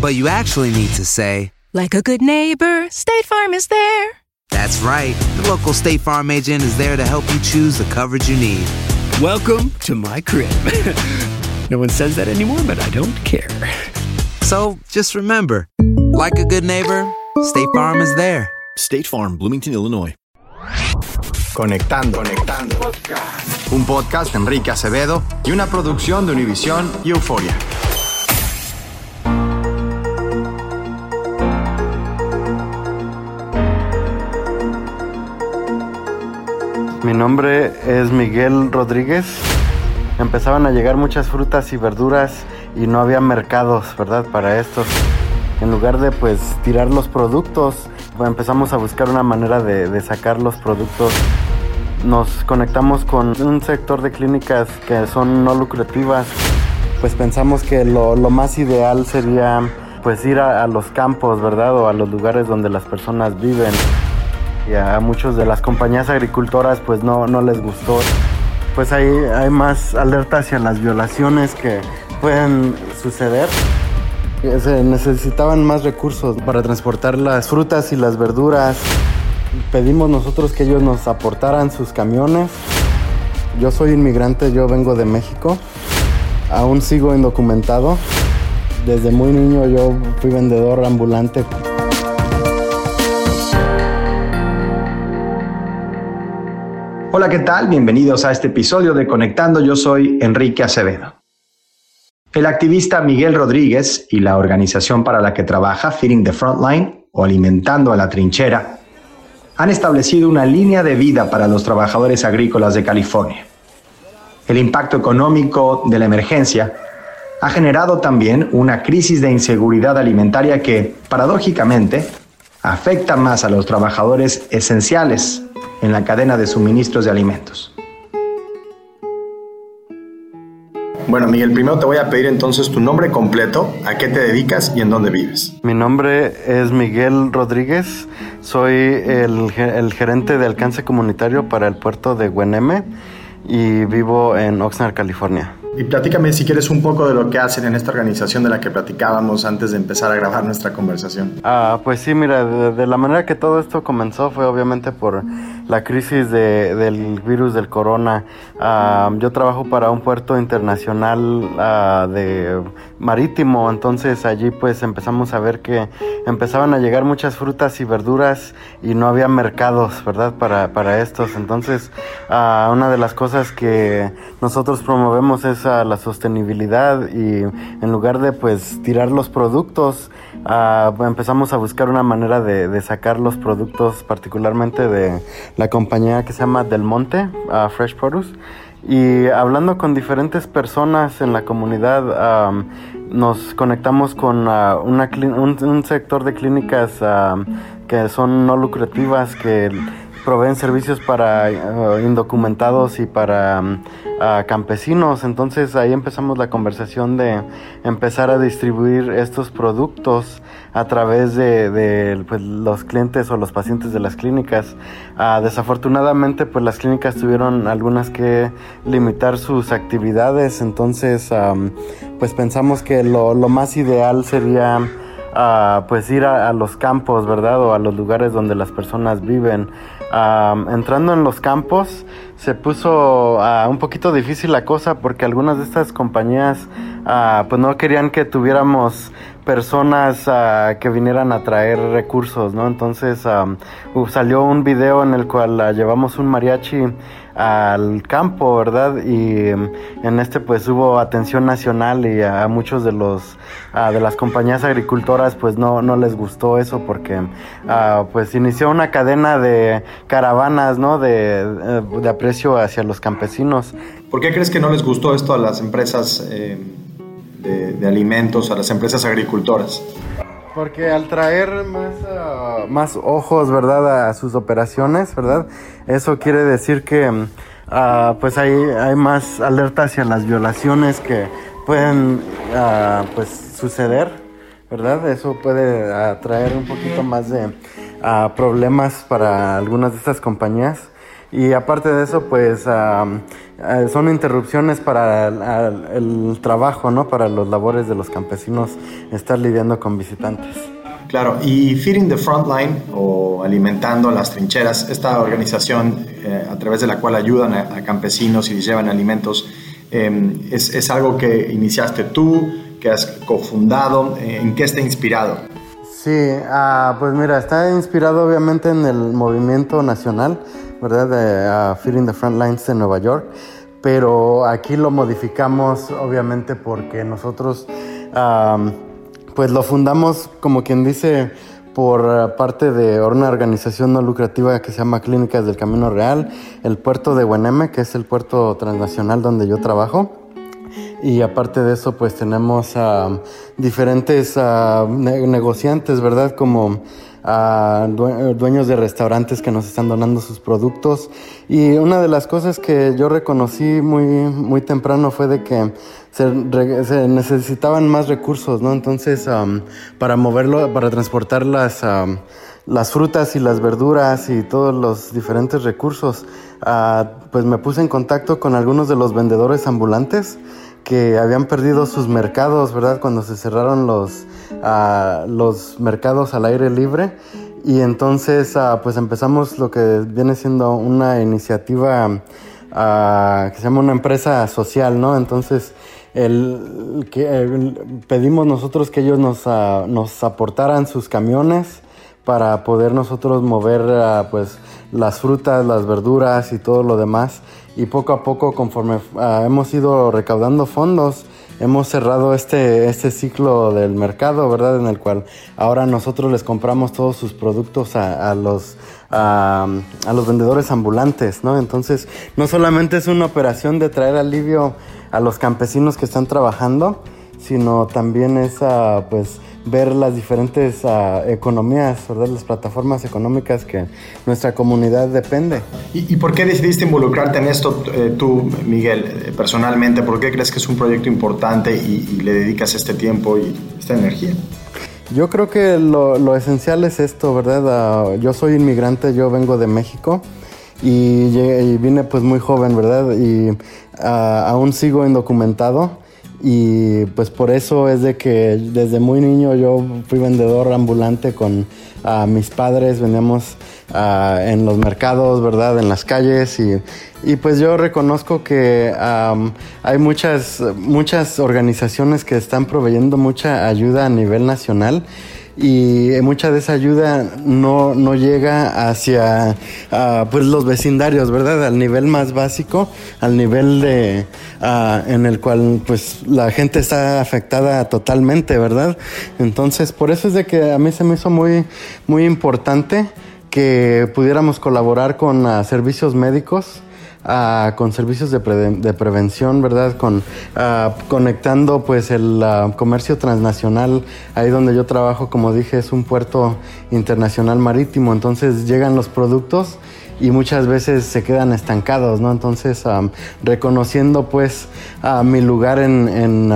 But you actually need to say, Like a good neighbor, State Farm is there. That's right. The local State Farm agent is there to help you choose the coverage you need. Welcome to my crib. no one says that anymore, but I don't care. So just remember, like a good neighbor, State Farm is there. State Farm, Bloomington, Illinois. Conectando. Conectando. Un podcast de Enrique Acevedo y una producción de Univisión y Euforia. Mi nombre es Miguel Rodríguez. Empezaban a llegar muchas frutas y verduras y no había mercados, ¿verdad? Para esto. En lugar de pues tirar los productos, empezamos a buscar una manera de, sacar los productos. Nos conectamos con un sector de clínicas que son no lucrativas. Pues pensamos que lo, lo más ideal sería pues ir a, a los campos, ¿verdad? O a los lugares donde las personas viven y a muchos de las compañías agricultoras pues no, no les gustó. Pues ahí hay más alerta hacia las violaciones que pueden suceder. Se necesitaban más recursos para transportar las frutas y las verduras. Pedimos nosotros que ellos nos aportaran sus camiones. Yo soy inmigrante, yo vengo de México. Aún sigo indocumentado. Desde muy niño yo fui vendedor ambulante. Hola, ¿qué tal? Bienvenidos a este episodio de Conectando. Yo soy Enrique Acevedo. El activista Miguel Rodríguez y la organización para la que trabaja, Feeding the Frontline o Alimentando a la Trinchera, han establecido una línea de vida para los trabajadores agrícolas de California. El impacto económico de la emergencia ha generado también una crisis de inseguridad alimentaria que, paradójicamente, afecta más a los trabajadores esenciales en la cadena de suministros de alimentos. Bueno, Miguel, primero te voy a pedir entonces tu nombre completo, a qué te dedicas y en dónde vives. Mi nombre es Miguel Rodríguez, soy el, el gerente de alcance comunitario para el puerto de Gueneme y vivo en Oxnard, California. Y platícame si quieres un poco de lo que hacen en esta organización de la que platicábamos antes de empezar a grabar nuestra conversación. Ah, pues sí, mira, de, la manera que todo esto comenzó fue obviamente por la crisis de- del virus del corona. Ah, yo trabajo para un puerto internacional ah, de marítimo, entonces allí pues empezamos a ver que empezaban a llegar muchas frutas y verduras y no había mercados, ¿verdad? Para, para estos. Entonces, ah, una de las cosas que nosotros promovemos es ah, la sostenibilidad y en lugar de pues tirar los productos, ah, empezamos a buscar una manera de, sacar los productos, particularmente de la compañía que se llama Del Monte, ah, Fresh Produce. Y hablando con diferentes personas en la comunidad, nos conectamos con ah, una un, un sector de clínicas que son no lucrativas, que proveen servicios para uh, indocumentados y para uh, campesinos. Entonces ahí empezamos la conversación de empezar a distribuir estos productos a través de, pues, los clientes o los pacientes de las clínicas. Uh, desafortunadamente pues las clínicas tuvieron algunas que limitar sus actividades, entonces um, pues pensamos que lo, lo más ideal sería uh, pues ir a, a, los campos, ¿verdad? O a los lugares donde las personas viven. Uh, entrando en los campos se puso uh, un poquito difícil la cosa porque algunas de estas compañías pues no querían que tuviéramos personas uh, que vinieran a traer recursos, ¿no? Entonces um, salió un video en el cual uh, llevamos un mariachi al campo, ¿verdad? Y um, en este pues hubo atención nacional y a, muchos de los de las compañías agricultoras pues no, no les gustó eso porque pues inició una cadena de caravanas, ¿no? De, de, aprecio hacia los campesinos. ¿Por qué crees que no les gustó esto a las empresas? Eh de, alimentos a las empresas agricultoras? Porque al traer más, uh, más ojos, ¿verdad?, a sus operaciones, ¿verdad? Eso quiere decir que uh, pues hay, hay más alerta hacia las violaciones que pueden uh, pues suceder, ¿verdad? Eso puede atraer un poquito más de problemas para algunas de estas compañías. Y aparte de eso, pues uh, son interrupciones para el, el, trabajo, ¿no? Para los labores de los campesinos estar lidiando con visitantes. Claro, y Feeding the Frontline o Alimentando las Trincheras, esta organización eh, a través de la cual ayudan a, a campesinos y llevan alimentos, eh, es, es, algo que iniciaste tú, que has cofundado, ¿en qué está inspirado? Sí, pues mira, está inspirado obviamente en el movimiento nacional ¿verdad? De uh, Feeding the Front Lines de Nueva York. Pero aquí lo modificamos, obviamente, porque nosotros, um, pues lo fundamos, como quien dice, por parte de una organización no lucrativa que se llama Clínicas del Camino Real, el puerto de Hueneme, que es el puerto transnacional donde yo trabajo. Y aparte de eso, pues tenemos uh, diferentes uh, ne negociantes, ¿verdad? Como a dueños de restaurantes que nos están donando sus productos. Y una de las cosas que yo reconocí muy, muy temprano fue de que se, necesitaban más recursos, ¿no? Entonces, para moverlo, para transportar las, las frutas y las verduras y todos los diferentes recursos, uh, pues me puse en contacto con algunos de los vendedores ambulantes que habían perdido sus mercados, ¿verdad? Cuando se cerraron los, uh, los mercados al aire libre. Y entonces, uh, pues empezamos lo que viene siendo una iniciativa uh, que se llama una empresa social, ¿no? Entonces, el, pedimos nosotros que ellos nos, nos aportaran sus camiones para poder nosotros mover pues las frutas, las verduras y todo lo demás y poco a poco conforme uh, hemos ido recaudando fondos, hemos cerrado este, este ciclo del mercado, ¿verdad? En el cual ahora nosotros les compramos todos sus productos a, los, a, los vendedores ambulantes, ¿no? Entonces, no solamente es una operación de traer alivio a los campesinos que están trabajando, sino también es, uh, pues, ver las diferentes uh, economías, ¿verdad? las plataformas económicas que nuestra comunidad depende. ¿Y, y por qué decidiste involucrarte en esto eh, tú, Miguel, eh, personalmente? ¿Por qué crees que es un proyecto importante y, y le dedicas este tiempo y esta energía? Yo creo que lo, lo esencial es esto, ¿verdad? Uh, yo soy inmigrante, yo vengo de México y, y vine pues muy joven, ¿verdad? Y aún sigo indocumentado y pues por eso es de que desde muy niño yo fui vendedor ambulante con mis padres, vendíamos en los mercados, ¿verdad? En las calles y, y pues yo reconozco que hay muchas, muchas organizaciones que están proveyendo mucha ayuda a nivel nacional y mucha de esa ayuda no, no llega hacia pues los vecindarios, ¿verdad? Al nivel más básico, al nivel de en el cual pues la gente está afectada totalmente, ¿verdad? Entonces, por eso es de que a mí se me hizo muy, muy importante que pudiéramos colaborar con uh, servicios médicos uh, con servicios de, pre de, prevención, ¿verdad? Con, uh, conectando pues el uh, comercio transnacional, ahí donde yo trabajo, como dije, es un puerto internacional marítimo, entonces llegan los productos y muchas veces se quedan estancados, ¿no? Entonces, reconociendo pues mi lugar en,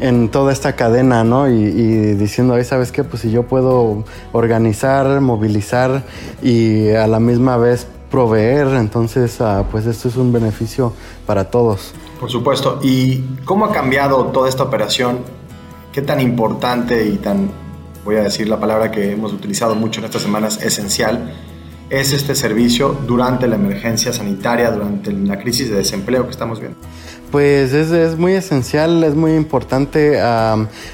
en, toda esta cadena, ¿no? Y, diciendo, ahí sabes qué, pues si yo puedo organizar, movilizar y a la misma vez proveer, entonces ah, pues esto es un beneficio para todos. Por supuesto. ¿Y cómo ha cambiado toda esta operación? ¿Qué tan importante y tan, voy a decir la palabra que hemos utilizado mucho en estas semanas, esencial, es este servicio durante la emergencia sanitaria, durante la crisis de desempleo que estamos viendo? Pues es, muy esencial, es muy importante.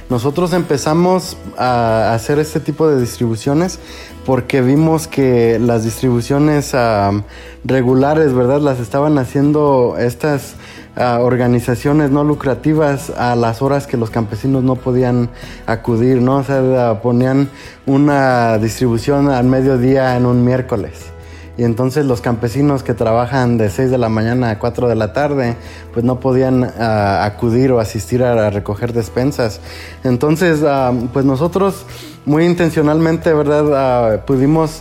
nosotros empezamos a hacer este tipo de distribuciones porque vimos que las distribuciones regulares, ¿verdad? Las estaban haciendo estas organizaciones no lucrativas a las horas que los campesinos no podían acudir, ¿no? O sea, ponían una distribución al mediodía en un miércoles. Y entonces los campesinos que trabajan de 6 de la mañana a 4 de la tarde, pues no podían acudir o asistir a, recoger despensas. Entonces, pues nosotros muy intencionalmente, ¿verdad? pudimos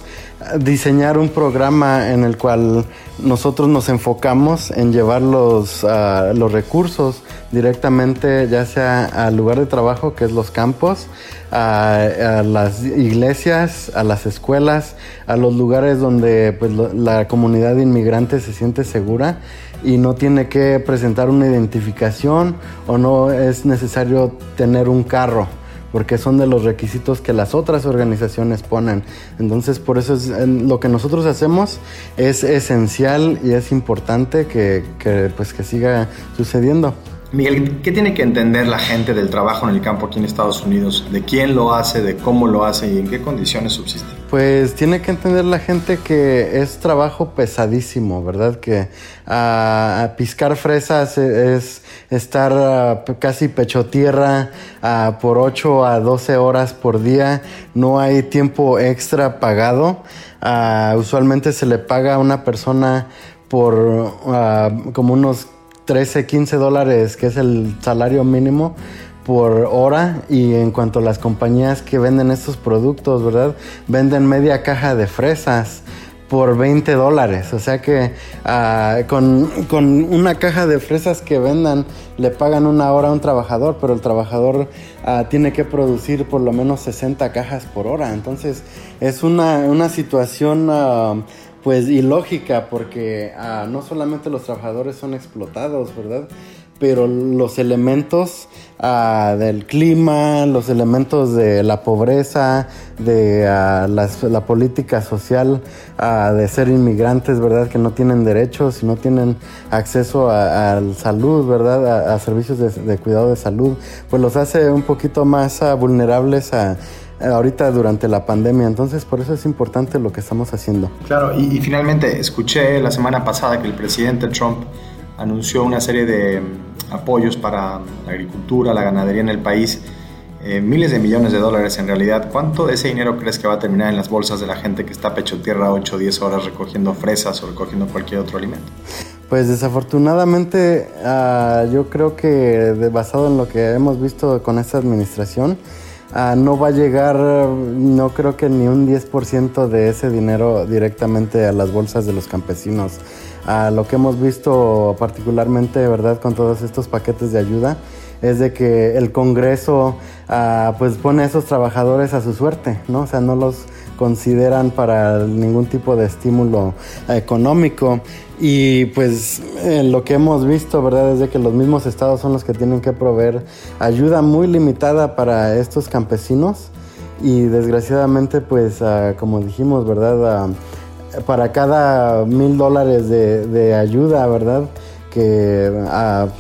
diseñar un programa en el cual nosotros nos enfocamos en llevar los, ah, los recursos directamente ya sea al lugar de trabajo que es los campos, a, las iglesias, a las escuelas, a los lugares donde pues, la comunidad inmigrante se siente segura y no tiene que presentar una identificación o no es necesario tener un carro porque son de los requisitos que las otras organizaciones ponen. Entonces, por eso es, lo que nosotros hacemos es esencial y es importante que, que, pues, que siga sucediendo. Miguel, ¿qué tiene que entender la gente del trabajo en el campo aquí en Estados Unidos? ¿De quién lo hace, de cómo lo hace y en qué condiciones subsiste? Pues tiene que entender la gente que es trabajo pesadísimo, ¿verdad? Que ah, piscar fresas es estar ah, casi pecho tierra ah, por 8 a 12 horas por día. No hay tiempo extra pagado. usualmente se le paga a una persona por como unos 13, 15 dólares, que es el salario mínimo por hora y en cuanto a las compañías que venden estos productos, ¿verdad? Venden media caja de fresas por 20 dólares. O sea que ah, con, una caja de fresas que vendan le pagan una hora a un trabajador, pero el trabajador ah, tiene que producir por lo menos 60 cajas por hora. Entonces es una, una situación ah, pues ilógica porque ah, no solamente los trabajadores son explotados, ¿verdad? Pero los elementos ah, del clima, los elementos de la pobreza, de ah, la política social de ser inmigrantes, ¿verdad? Que no tienen derechos y no tienen acceso a, salud, ¿verdad? A, servicios de, de, cuidado de salud, pues los hace un poquito más vulnerables a ahorita durante la pandemia. Entonces, por eso es importante lo que estamos haciendo. Claro, y, finalmente escuché la semana pasada que el presidente Trump anunció una serie de mm, apoyos para la agricultura, la ganadería en el país. Eh, miles de millones de dólares en realidad. ¿Cuánto de ese dinero crees que va a terminar en las bolsas de la gente que está pecho tierra 8 o 10 horas recogiendo fresas o recogiendo cualquier otro alimento? Pues desafortunadamente ah, yo creo que basado en lo que hemos visto con esta administración, Ah, no va a llegar, no creo que ni un 10% de ese dinero directamente a las bolsas de los campesinos. Lo que hemos visto particularmente, ¿verdad?, con todos estos paquetes de ayuda, es de que el Congreso ah, pues pone a esos trabajadores a su suerte, ¿no? O sea, no los consideran para ningún tipo de estímulo económico. Y pues lo que hemos visto, ¿verdad? Es que los mismos estados son los que tienen que proveer ayuda muy limitada para estos campesinos. Y desgraciadamente, pues como dijimos, ¿verdad? Para cada mil dólares de, ayuda, ¿verdad? Que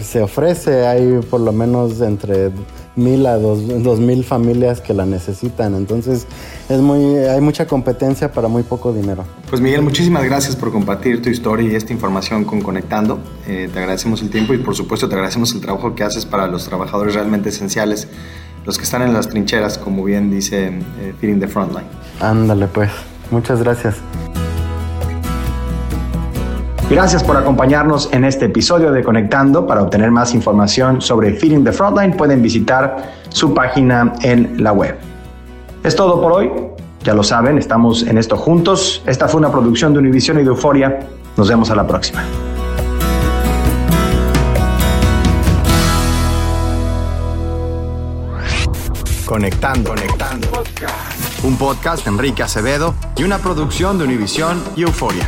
se ofrece, hay por lo menos entre mil a dos, mil familias que la necesitan. Entonces es muy, hay mucha competencia para muy poco dinero. Pues Miguel, muchísimas gracias por compartir tu historia y esta información con Conectando. Eh, te agradecemos el tiempo y por supuesto te agradecemos el trabajo que haces para los trabajadores realmente esenciales, los que están en las trincheras, como bien dice eh, Feeding the Frontline. Ándale pues, muchas gracias. Gracias por acompañarnos en este episodio de Conectando. Para obtener más información sobre Feeding the Frontline pueden visitar su página en la web. Es todo por hoy. Ya lo saben, estamos en esto juntos. Esta fue una producción de Univision y de Euforia. Nos vemos a la próxima. Conectando, conectando. Un podcast de Enrique Acevedo y una producción de Univision y Euforia.